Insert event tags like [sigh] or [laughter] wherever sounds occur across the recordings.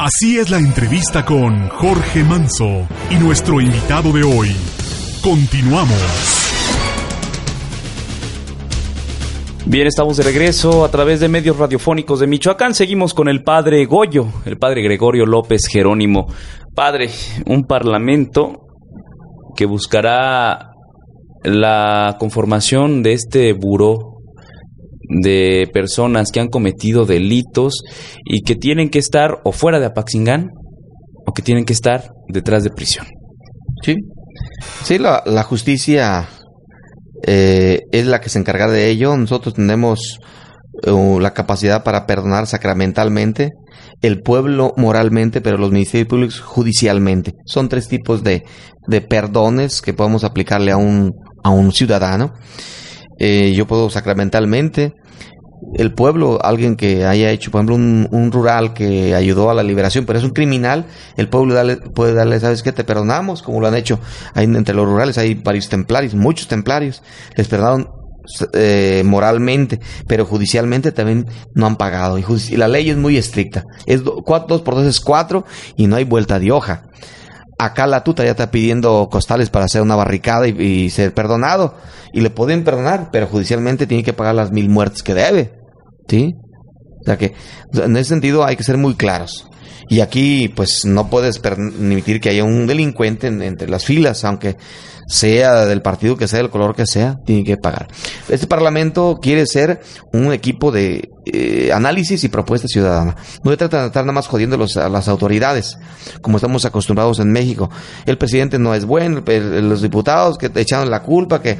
Así es la entrevista con Jorge Manso y nuestro invitado de hoy. Continuamos. Bien, estamos de regreso a través de medios radiofónicos de Michoacán. Seguimos con el padre Goyo, el padre Gregorio López Jerónimo. Padre, un parlamento que buscará la conformación de este buró de personas que han cometido delitos y que tienen que estar o fuera de Apaxingán o que tienen que estar detrás de prisión. Sí, sí, la, la justicia eh, es la que se encarga de ello. Nosotros tenemos uh, la capacidad para perdonar sacramentalmente, el pueblo moralmente, pero los ministerios públicos judicialmente. Son tres tipos de, de perdones que podemos aplicarle a un, a un ciudadano. Eh, yo puedo sacramentalmente, el pueblo, alguien que haya hecho, por ejemplo, un, rural que ayudó a la liberación, pero es un criminal, el pueblo puede darle, ¿sabes qué? Te perdonamos, como lo han hecho. Hay, entre los rurales hay varios templarios, muchos templarios, les perdonaron eh, moralmente, pero judicialmente también no han pagado. Y, la ley es muy estricta. Es dos por dos es cuatro y no hay vuelta de hoja. Acá la tuta ya está pidiendo costales para hacer una barricada y, ser perdonado. Y le pueden perdonar, pero judicialmente tiene que pagar las mil muertes que debe. ¿Sí? O sea que, en ese sentido hay que ser muy claros. Y aquí, pues, no puedes permitir que haya un delincuente entre las filas, aunque sea del partido que sea, del color que sea, tiene que pagar. Este Parlamento quiere ser un equipo de eh, análisis y propuesta ciudadana. No se trata de estar nada más jodiendo a las autoridades, como estamos acostumbrados en México. El presidente no es bueno, los diputados que echaron la culpa, que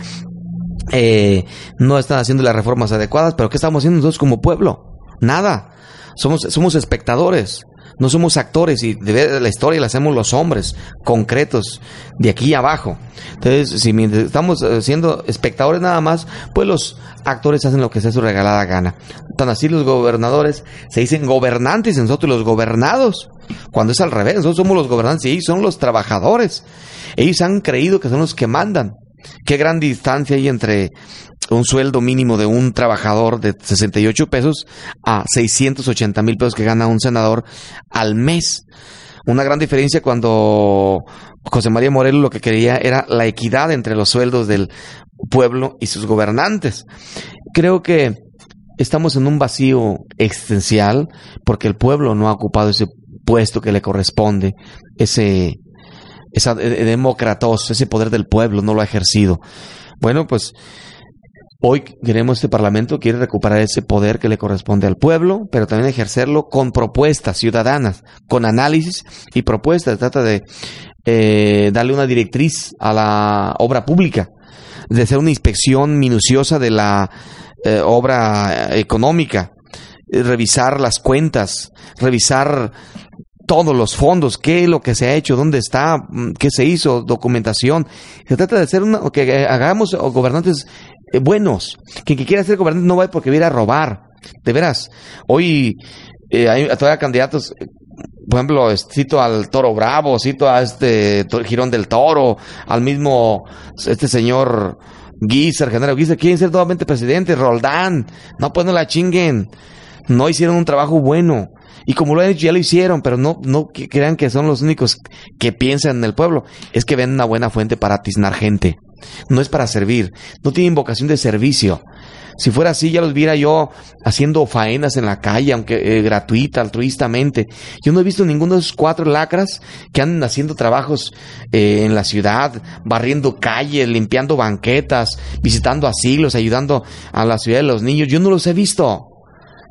eh, no están haciendo las reformas adecuadas, pero ¿qué estamos haciendo nosotros como pueblo? Nada. Somos, somos espectadores no somos actores y de la historia la hacemos los hombres concretos de aquí abajo. Entonces, si estamos eh, siendo espectadores nada más, pues los actores hacen lo que sea su regalada gana. Tan así los gobernadores se dicen gobernantes y nosotros los gobernados. Cuando es al revés, nosotros somos los gobernantes y ellos son los trabajadores. Ellos han creído que son los que mandan. Qué gran distancia hay entre un sueldo mínimo de un trabajador de 68 pesos a 680 mil pesos que gana un senador al mes. Una gran diferencia cuando José María Morelos lo que quería era la equidad entre los sueldos del pueblo y sus gobernantes. Creo que estamos en un vacío existencial porque el pueblo no ha ocupado ese puesto que le corresponde, ese esa democratos, ese poder del pueblo no lo ha ejercido. Bueno, pues Hoy queremos, este Parlamento quiere recuperar ese poder que le corresponde al pueblo, pero también ejercerlo con propuestas ciudadanas, con análisis y propuestas. Trata de eh, darle una directriz a la obra pública, de hacer una inspección minuciosa de la eh, obra económica, eh, revisar las cuentas, revisar todos los fondos, qué es lo que se ha hecho, dónde está, mm, qué se hizo, documentación. Se trata de hacer una, que hagamos gobernantes eh, buenos. Que quien quiera ser gobernante no va porque viene a robar. De veras. Hoy eh, hay todavía candidatos. Por ejemplo, cito al Toro Bravo, cito a este Girón del Toro, al mismo este señor Guiser, general Guiser, quieren ser nuevamente presidente, Roldán. No, pues no la chinguen. No hicieron un trabajo bueno. Y como lo han hecho, ya lo hicieron, pero no, no crean que son los únicos que piensan en el pueblo. Es que ven una buena fuente para atiznar gente no es para servir, no tienen vocación de servicio. Si fuera así, ya los viera yo haciendo faenas en la calle, aunque eh, gratuita, altruistamente. Yo no he visto ninguno de esos cuatro lacras que andan haciendo trabajos eh, en la ciudad, barriendo calles, limpiando banquetas, visitando asilos, ayudando a la ciudad de los niños. Yo no los he visto.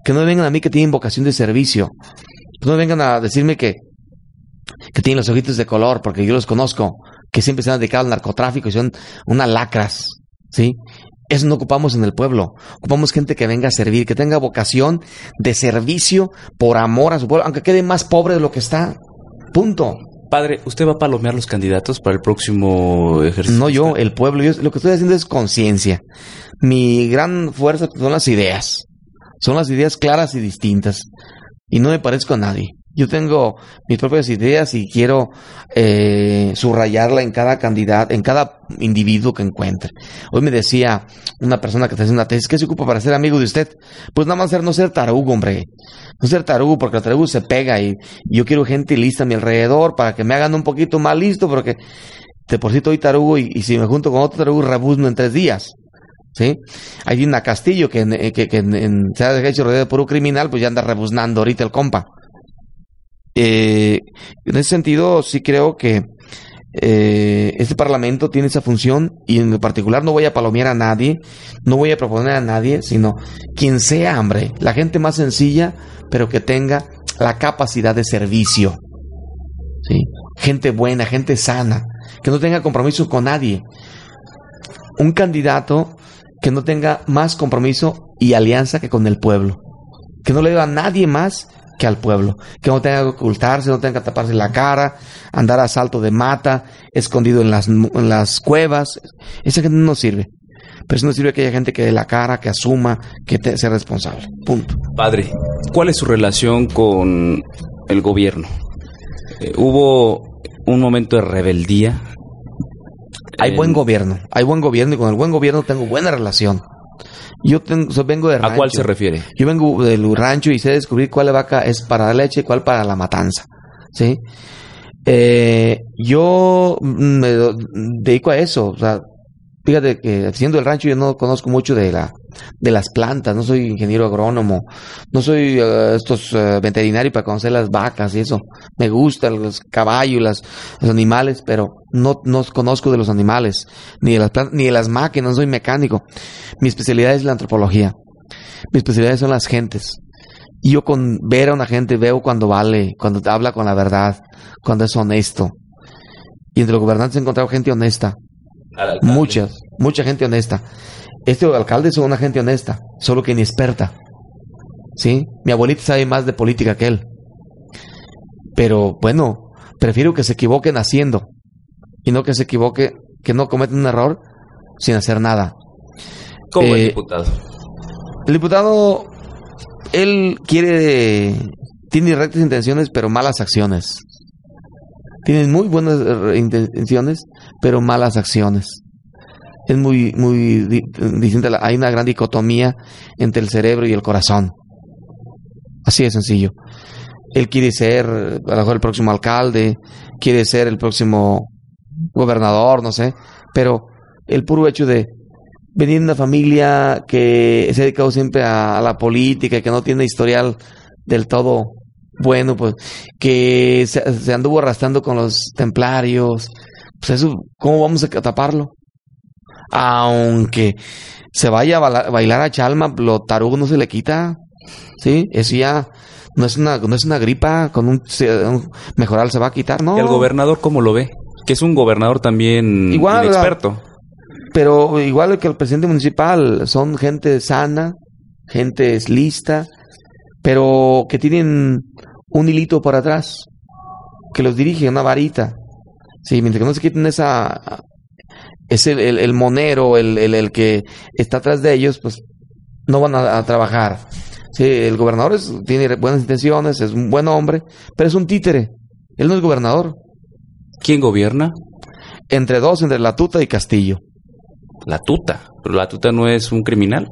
Que no vengan a mí que tienen vocación de servicio. Que no vengan a decirme que, que tienen los ojitos de color, porque yo los conozco que siempre se han dedicado al narcotráfico y son unas lacras, ¿sí? Eso no ocupamos en el pueblo. Ocupamos gente que venga a servir, que tenga vocación de servicio por amor a su pueblo, aunque quede más pobre de lo que está. Punto. Padre, ¿usted va a palomear los candidatos para el próximo ejercicio? No yo, el pueblo. Yo, lo que estoy haciendo es conciencia. Mi gran fuerza son las ideas. Son las ideas claras y distintas. Y no me parezco a nadie. Yo tengo mis propias ideas y quiero eh, subrayarla en cada candidato, en cada individuo que encuentre. Hoy me decía una persona que está haciendo una tesis, ¿qué se ocupa para ser amigo de usted? Pues nada más ser, no ser tarugo, hombre. No ser tarugo, porque el tarugo se pega y, yo quiero gente lista a mi alrededor para que me hagan un poquito más listo, porque de por sí estoy tarugo y, si me junto con otro tarugo, rebuzno en tres días. ¿Sí? Hay una Castillo que, que, que en, se ha hecho rodeado de puro criminal, pues ya anda rebuznando ahorita el compa. Eh, en ese sentido, sí creo que eh, este Parlamento tiene esa función y en particular no voy a palomear a nadie, no voy a proponer a nadie, sino quien sea, hombre, la gente más sencilla, pero que tenga la capacidad de servicio. ¿sí? Gente buena, gente sana, que no tenga compromiso con nadie. Un candidato que no tenga más compromiso y alianza que con el pueblo. Que no le dé a nadie más que al pueblo. Que no tenga que ocultarse, no tenga que taparse la cara, andar a salto de mata, escondido en las, en las cuevas. Esa gente no sirve. Pero eso no sirve que haya gente que dé la cara, que asuma, que sea responsable. Punto. Padre, ¿cuál es su relación con el gobierno? Eh, ¿Hubo un momento de rebeldía? Hay buen gobierno, hay buen gobierno y con el buen gobierno tengo buena relación. Yo vengo de rancho. ¿A cuál se refiere? Yo vengo del rancho y sé descubrir cuál vaca es para la leche y cuál para la matanza. ¿Sí? Eh, yo me dedico a eso. O sea, fíjate que siendo el rancho yo no conozco mucho de la de las plantas, no soy ingeniero agrónomo, no soy uh, estos uh, veterinarios para conocer las vacas y eso. Me gustan los caballos, las, los animales, pero no, no conozco de los animales, ni de las plantas, ni de las máquinas, no soy mecánico. Mi especialidad es la antropología. Mi especialidad son las gentes. Y yo con ver a una gente veo cuando vale, cuando habla con la verdad, cuando es honesto. Y entre los gobernantes he encontrado gente honesta. Muchas, mucha gente honesta. Este alcalde es una gente honesta, solo que inexperta. ¿Sí? Mi abuelita sabe más de política que él. Pero bueno, prefiero que se equivoquen haciendo y no que se equivoque, que no cometen un error sin hacer nada. ¿Cómo el eh, diputado? El diputado, él quiere, tiene rectas intenciones, pero malas acciones. Tiene muy buenas eh, intenciones, pero malas acciones es muy, muy distinta. Hay una gran dicotomía entre el cerebro y el corazón. Así de sencillo. Él quiere ser, a lo mejor, el próximo alcalde, quiere ser el próximo gobernador, no sé, pero el puro hecho de venir de una familia que se ha dedicado siempre a, la política, que no tiene historial del todo bueno, pues que se, anduvo arrastrando con los templarios, pues eso, ¿cómo vamos a taparlo? Aunque se vaya a bailar a Chalma, lo tarugo no se le quita. Sí, eso ya no es una, no es una gripa, con un, mejoral se va a quitar, ¿no? el gobernador cómo lo ve? Que es un gobernador también igual, experto. Pero igual que el presidente municipal, son gente sana, gente lista, pero que tienen un hilito por atrás, que los dirige una varita. Sí, mientras que no se quiten esa es el, el, monero, el, el, que está atrás de ellos, pues no van a, trabajar. Sí, el gobernador tiene buenas intenciones, es un buen hombre, pero es un títere. Él no es gobernador. ¿Quién gobierna? Entre dos, entre La Tuta y Castillo. La Tuta, pero La Tuta no es un criminal.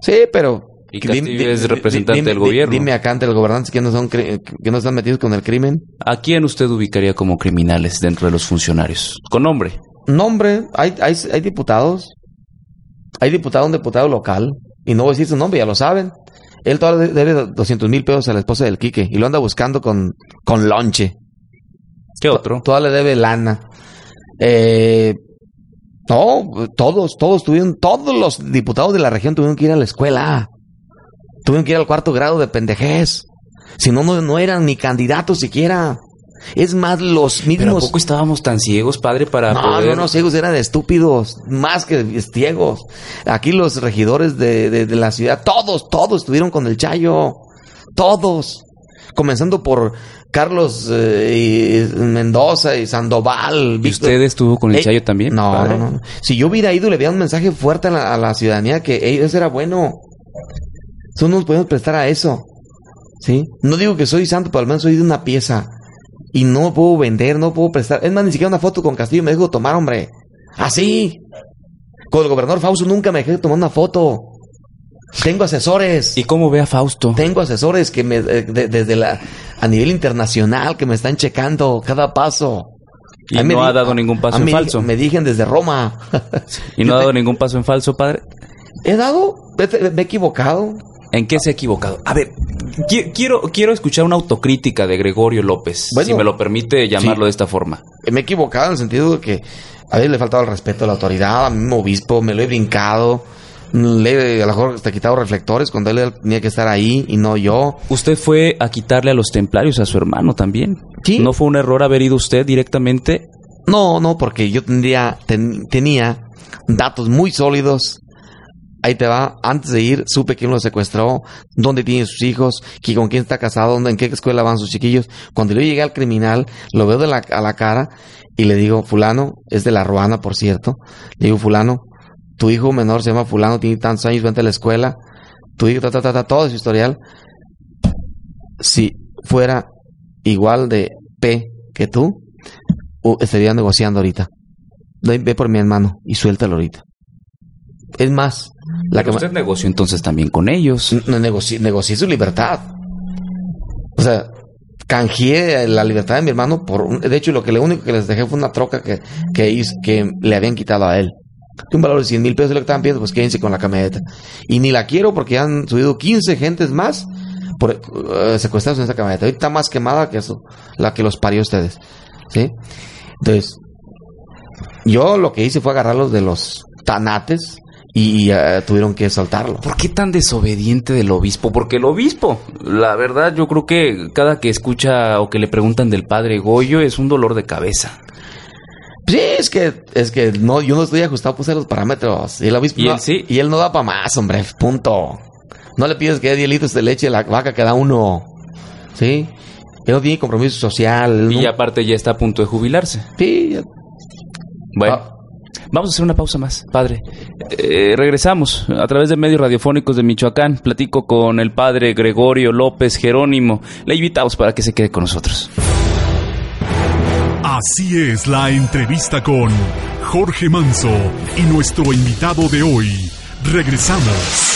Sí, pero y Castillo es representante del gobierno. Dime acá ante los gobernantes que no, son, que no están metidos con el crimen. ¿A quién usted ubicaría como criminales dentro de los funcionarios? Con nombre. Nombre, hay, hay, hay diputados. Hay diputado, un diputado local. Y no voy a decir su nombre, ya lo saben. Él todavía debe 200 mil pesos a la esposa del Quique. Y lo anda buscando con, con lonche. ¿Qué otro? Todavía le debe lana. Eh, no, todos, todos tuvieron, todos los diputados de la región tuvieron que ir a la escuela. Tuvieron que ir al cuarto grado de pendejez. Si no, no, no eran ni candidatos siquiera. Es más, los Pero ¿a mismos... poco estábamos tan ciegos, padre, para No, poder... no, no, ciegos eran estúpidos, más que ciegos. Aquí los regidores de, de- de la ciudad, todos, todos estuvieron con el Chayo. Todos. Comenzando por Carlos eh, y Mendoza y Sandoval. ¿Y usted estuvo con el Eh, Chayo también? No, padre? no, no. Si yo hubiera ido, le hubiera un mensaje fuerte a la, a la ciudadanía que "Ey, eso era bueno. Eso no nos podemos prestar a eso. ¿Sí? No digo que soy santo, pero al menos soy de una pieza. Y no puedo vender, no puedo prestar. Es más, ni siquiera una foto con Castillo me dejo tomar, hombre. Así. Con el gobernador Fausto nunca me dejé tomar una foto. Tengo asesores. ¿Y cómo ve a Fausto? Tengo asesores que me, eh, de- desde la, a nivel internacional que me están checando cada paso. Y me no ha dado ningún paso en falso. Me dijen desde Roma. ¿Y no ha [laughs] dado ningún paso en falso, padre? ¿He dado? ¿Me me he equivocado? ¿En qué se ha equivocado? A ver, quiero, quiero escuchar una autocrítica de Gregorio López, Bueno, si me lo permite llamarlo sí. de esta forma. Me he equivocado en el sentido de que a veces le he faltado el respeto a la autoridad, a mí mismo obispo, me lo he brincado. Le he a lo mejor hasta quitado reflectores cuando él tenía que estar ahí y no yo. Usted fue a quitarle a los templarios a su hermano también. Sí. ¿No fue un error haber ido usted directamente? No, no, porque yo tendría, ten- tenía datos muy sólidos. Ahí te va. Antes de ir, supe quién lo secuestró, dónde tiene sus hijos, qui- con quién está casado, dónde, en qué escuela van sus chiquillos. Cuando yo llegué al criminal, lo veo a la cara y le digo, fulano, es de la Ruana, por cierto. Le digo, fulano, tu hijo menor se llama fulano, tiene tantos años, vente a la escuela. Tu hijo, ta, ta, ta, ta, todo su historial. Si fuera igual de P que tú, estaría negociando ahorita. Ve por mi hermano y suéltalo ahorita. Es más, la Pero usted negoció entonces también con ellos. negocié, negocié su libertad. O sea, canjeé la libertad de mi hermano por un- de hecho lo que lo único que les dejé fue una troca que que, le habían quitado a él. Que un valor de 100 mil pesos es lo que estaban pidiendo, pues quédense con la camioneta. Y ni la quiero porque han subido 15 gentes más por eh, secuestrados en esa camioneta. Ahorita está más quemada que eso, la que los parió ustedes. ¿Sí? Entonces, yo lo que hice fue agarrarlos de los tanates y eh, tuvieron que soltarlo. ¿Por qué tan desobediente del obispo? Porque el obispo, la verdad, yo creo que cada que escucha o que le preguntan del padre Goyo es un dolor de cabeza. Sí, es que, es que no, yo no estoy ajustado a los parámetros. Y el obispo ¿Y no- él sí? Y él no da para más, hombre, punto. No le pides que dé 10 litros de leche a la vaca que da uno. ¿Sí? Él no tiene compromiso social. Y aparte ya está a punto de jubilarse. Sí, ya- Bueno, Ah. Vamos a hacer una pausa más, padre. Eh, regresamos a través de medios radiofónicos de Michoacán. Platico con el padre Gregorio López Jerónimo. Le invitamos para que se quede con nosotros. Así es la entrevista con Jorge Manso y nuestro invitado de hoy. Regresamos.